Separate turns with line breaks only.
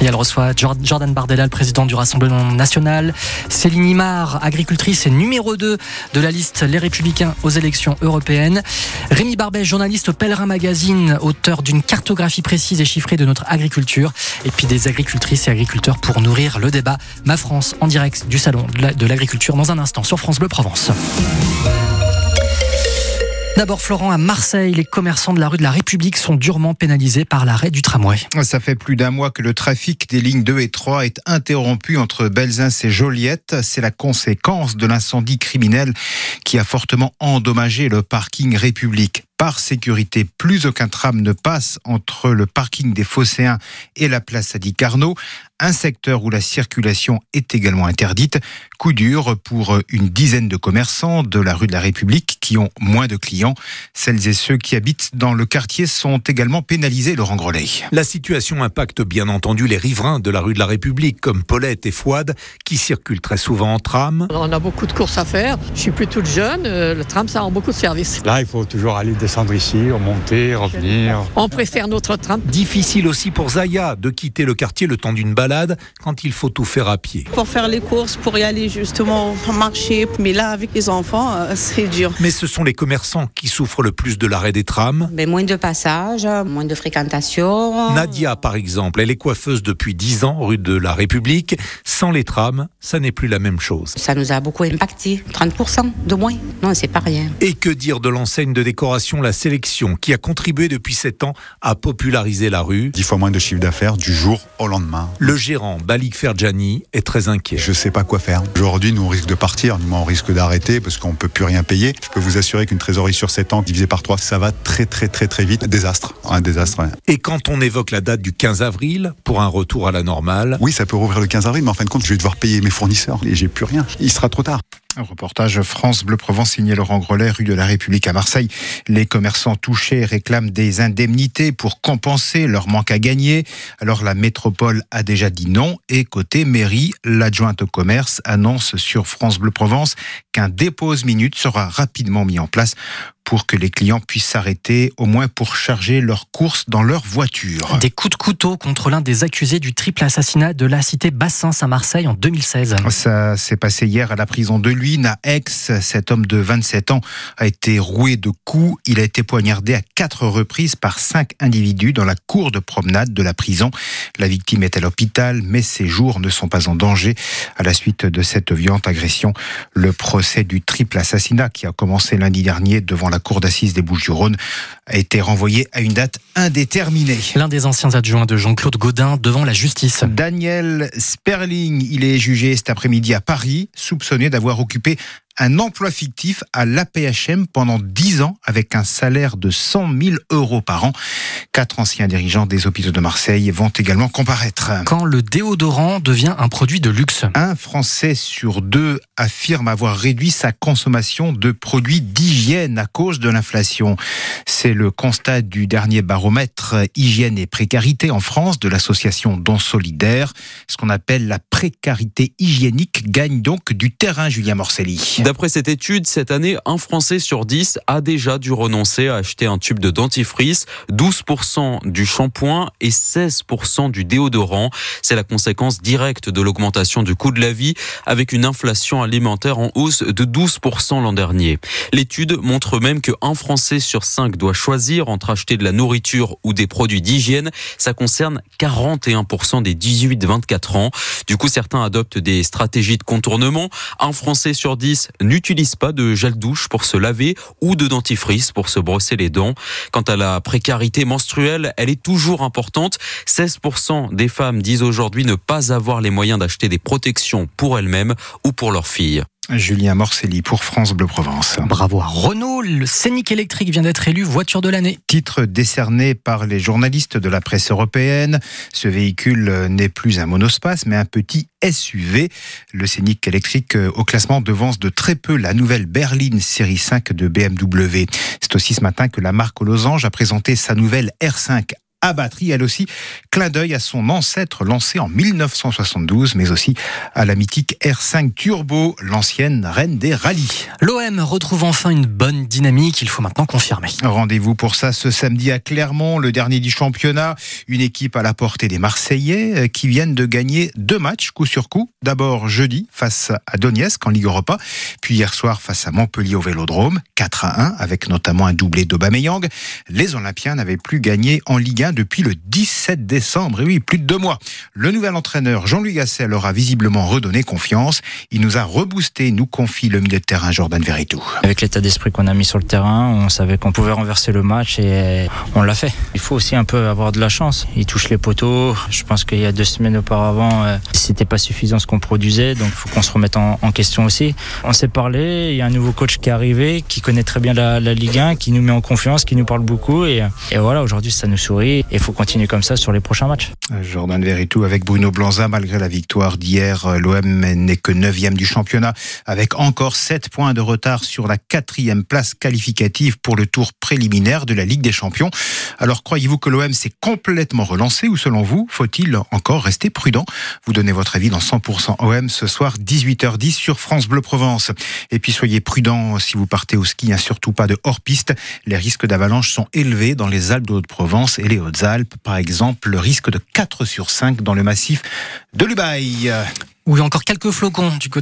Et elle reçoit Jordan Bardella, président du Rassemblement national. Céline Imard, agricultrice et numéro 2 de la liste Les Républicains aux élections européennes. Rémi Barbet, journaliste au Pèlerin Magazine, auteur d'une cartographie précise et chiffrée de notre agriculture. Et puis des agricultrices et agriculteurs pour nourrir le débat. Ma France en direct du Salon de l'agriculture dans un instant sur France Bleu Provence. D'abord, Florent, à Marseille, les commerçants de la rue de la République sont durement pénalisés par l'arrêt du tramway.
Ça fait plus d'un mois que le trafic des lignes 2 et 3 est interrompu entre Belzins et Joliette. C'est la conséquence de l'incendie criminel qui a fortement endommagé le parking République par sécurité. Plus aucun tram ne passe entre le parking des Phocéens et la place Sadi Carnot, un secteur où la circulation est également interdite. Coup dur pour une dizaine de commerçants de la rue de la République qui ont moins de clients. Celles et ceux qui habitent dans le quartier sont également pénalisés, Laurent Grelet.
La situation impacte bien entendu les riverains de la rue de la République comme Paulette et Fouad qui circulent très souvent en tram.
On a beaucoup de courses à faire. Je suis plus toute jeune. Euh, le tram, ça rend beaucoup de services.
Là, il faut toujours aller descendre ici, remonter, revenir.
On préfère notre tram.
Difficile aussi pour Zaya de quitter le quartier le temps d'une balade quand il faut tout faire à pied.
Pour faire les courses, pour y aller justement marcher. Mais là, avec les enfants, euh, c'est dur.
Mais ce sont les commerçants qui souffrent le plus de l'arrêt des trams.
Mais moins de passages, moins de fréquentation.
Nadia, par exemple, elle est coiffeuse depuis 10 ans rue de la République. Sans les trams, ça n'est plus la même chose.
Ça nous a beaucoup impacté. 30% de moins. Non, c'est pas rien.
Et que dire de l'enseigne de décoration La Sélection qui a contribué depuis 7 ans à populariser la rue.
10 fois moins de chiffre d'affaires du jour au lendemain.
Le gérant Balik Ferjani est très inquiet.
Je ne sais pas quoi faire. Aujourd'hui, nous on risque de partir, nous on risque d'arrêter parce qu'on ne peut plus rien payer. Je peux vous assurer qu'une trésorerie sur 7 ans divisée par 3, ça va très très très très vite. Désastre. Un désastre.
Et quand on évoque la date du 15 avril pour un retour à la normale.
Oui, ça peut rouvrir le 15 avril, mais en fin de compte, je vais devoir payer mes fournisseurs et j'ai plus rien. Il sera trop tard.
Un reportage France Bleu Provence signé Laurent Grelet, rue de la République à Marseille. Les commerçants touchés réclament des indemnités pour compenser leur manque à gagner. Alors la métropole a déjà dit non et côté mairie, l'adjointe au commerce annonce sur France Bleu Provence qu'un dépose minute sera rapidement mis en place pour que les clients puissent s'arrêter, au moins pour charger leurs courses dans leur voiture.
Des coups de couteau contre l'un des accusés du triple assassinat de la cité Bassins à Marseille en 2016.
Ça s'est passé hier à la prison de Luynes, à Aix. Cet homme de 27 ans a été roué de coups. Il a été poignardé à quatre reprises par cinq individus dans la cour de promenade de la prison. La victime est à l'hôpital, mais ses jours ne sont pas en danger. À la suite de cette violente agression, le procès du triple assassinat qui a commencé lundi dernier devant la cour d'assises des Bouches-du-Rhône a été renvoyé à une date indéterminée.
L'un des anciens adjoints de Jean-Claude Godin devant la justice.
Daniel Sperling, il est jugé cet après-midi à Paris, soupçonné d'avoir occupé un emploi fictif à l'APHM pendant 10 ans avec un salaire de 100 000 euros par an. Quatre anciens dirigeants des hôpitaux de Marseille vont également comparaître.
Quand le déodorant devient un produit de luxe
Un Français sur deux affirme avoir réduit sa consommation de produits d'hygiène à cause de l'inflation. C'est le constat du dernier baromètre hygiène et précarité en France de l'association Don Solidaire. Ce qu'on appelle la précarité hygiénique gagne donc du terrain, Julien Morcelli.
D'après cette étude, cette année, un Français sur 10 a déjà dû renoncer à acheter un tube de dentifrice, 12% du shampoing et 16% du déodorant. C'est la conséquence directe de l'augmentation du coût de la vie avec une inflation alimentaire en hausse de 12% l'an dernier. L'étude montre même qu'un Français sur 5 doit choisir entre acheter de la nourriture ou des produits d'hygiène. Ça concerne 41% des 18-24 ans. Du coup, certains adoptent des stratégies de contournement. Un Français sur 10 n'utilise pas de gel douche pour se laver ou de dentifrice pour se brosser les dents. Quant à la précarité menstruelle, elle est toujours importante. 16% des femmes disent aujourd'hui ne pas avoir les moyens d'acheter des protections pour elles-mêmes ou pour leurs filles.
Julien Morcelli pour France Bleu Provence.
Bravo à Renault, le Scénic électrique vient d'être élu voiture de l'année.
Titre décerné par les journalistes de la presse européenne. Ce véhicule n'est plus un monospace mais un petit SUV. Le Scénic électrique euh, au classement devance de très peu la nouvelle berline série 5 de BMW. C'est aussi ce matin que la marque aux losanges a présenté sa nouvelle R5 à batterie, elle aussi. Clin d'œil à son ancêtre lancé en 1972, mais aussi à la mythique R5 Turbo, l'ancienne reine des rallyes.
L'OM retrouve enfin une bonne dynamique, il faut maintenant confirmer.
Rendez-vous pour ça ce samedi à Clermont, le dernier du championnat. Une équipe à la portée des Marseillais euh, qui viennent de gagner deux matchs coup sur coup. D'abord jeudi face à Donetsk en Ligue Europa, puis hier soir face à Montpellier au Vélodrome, 4 à 1 avec notamment un doublé d'Aubameyang. Les Olympiens n'avaient plus gagné en Ligue 1 depuis le 17 décembre, et oui, plus de deux mois. Le nouvel entraîneur Jean-Louis Gasset leur a visiblement redonné confiance. Il nous a reboosté, nous confie le milieu de terrain Jordan Verretou.
Avec l'état d'esprit qu'on a mis sur le terrain, on savait qu'on pouvait renverser le match et on l'a fait. Il faut aussi un peu avoir de la chance. Il touche les poteaux. Je pense qu'il y a deux semaines auparavant, euh, c'était pas suffisant ce qu'on produisait, donc il faut qu'on se remette en, question aussi. On s'est parlé, il y a un nouveau coach qui est arrivé, qui connaît très bien la, Ligue 1, qui nous met en confiance, qui nous parle beaucoup et voilà, aujourd'hui ça nous sourit et il faut continuer comme ça sur les prochains matchs.
Jordan Verretou avec Bruno Blanza, malgré la victoire d'hier, l'OM n'est que 9e du championnat avec encore 7 points de retard sur la quatrième place qualificative pour le tour préliminaire de la Ligue des Champions. Alors croyez-vous que l'OM s'est complètement relancé ou selon vous, faut-il encore rester prudent? Vous donnez votre avis dans 100% OM ce soir 18h10 sur France Bleu Provence. Et puis soyez prudents si vous partez au ski, hein, surtout pas de hors-piste. Les risques d'avalanche sont élevés dans les Alpes de Haute-Provence et les Hautes-Alpes. Par exemple, le risque de 4 sur 5 dans le massif de
y a encore quelques flocons du côté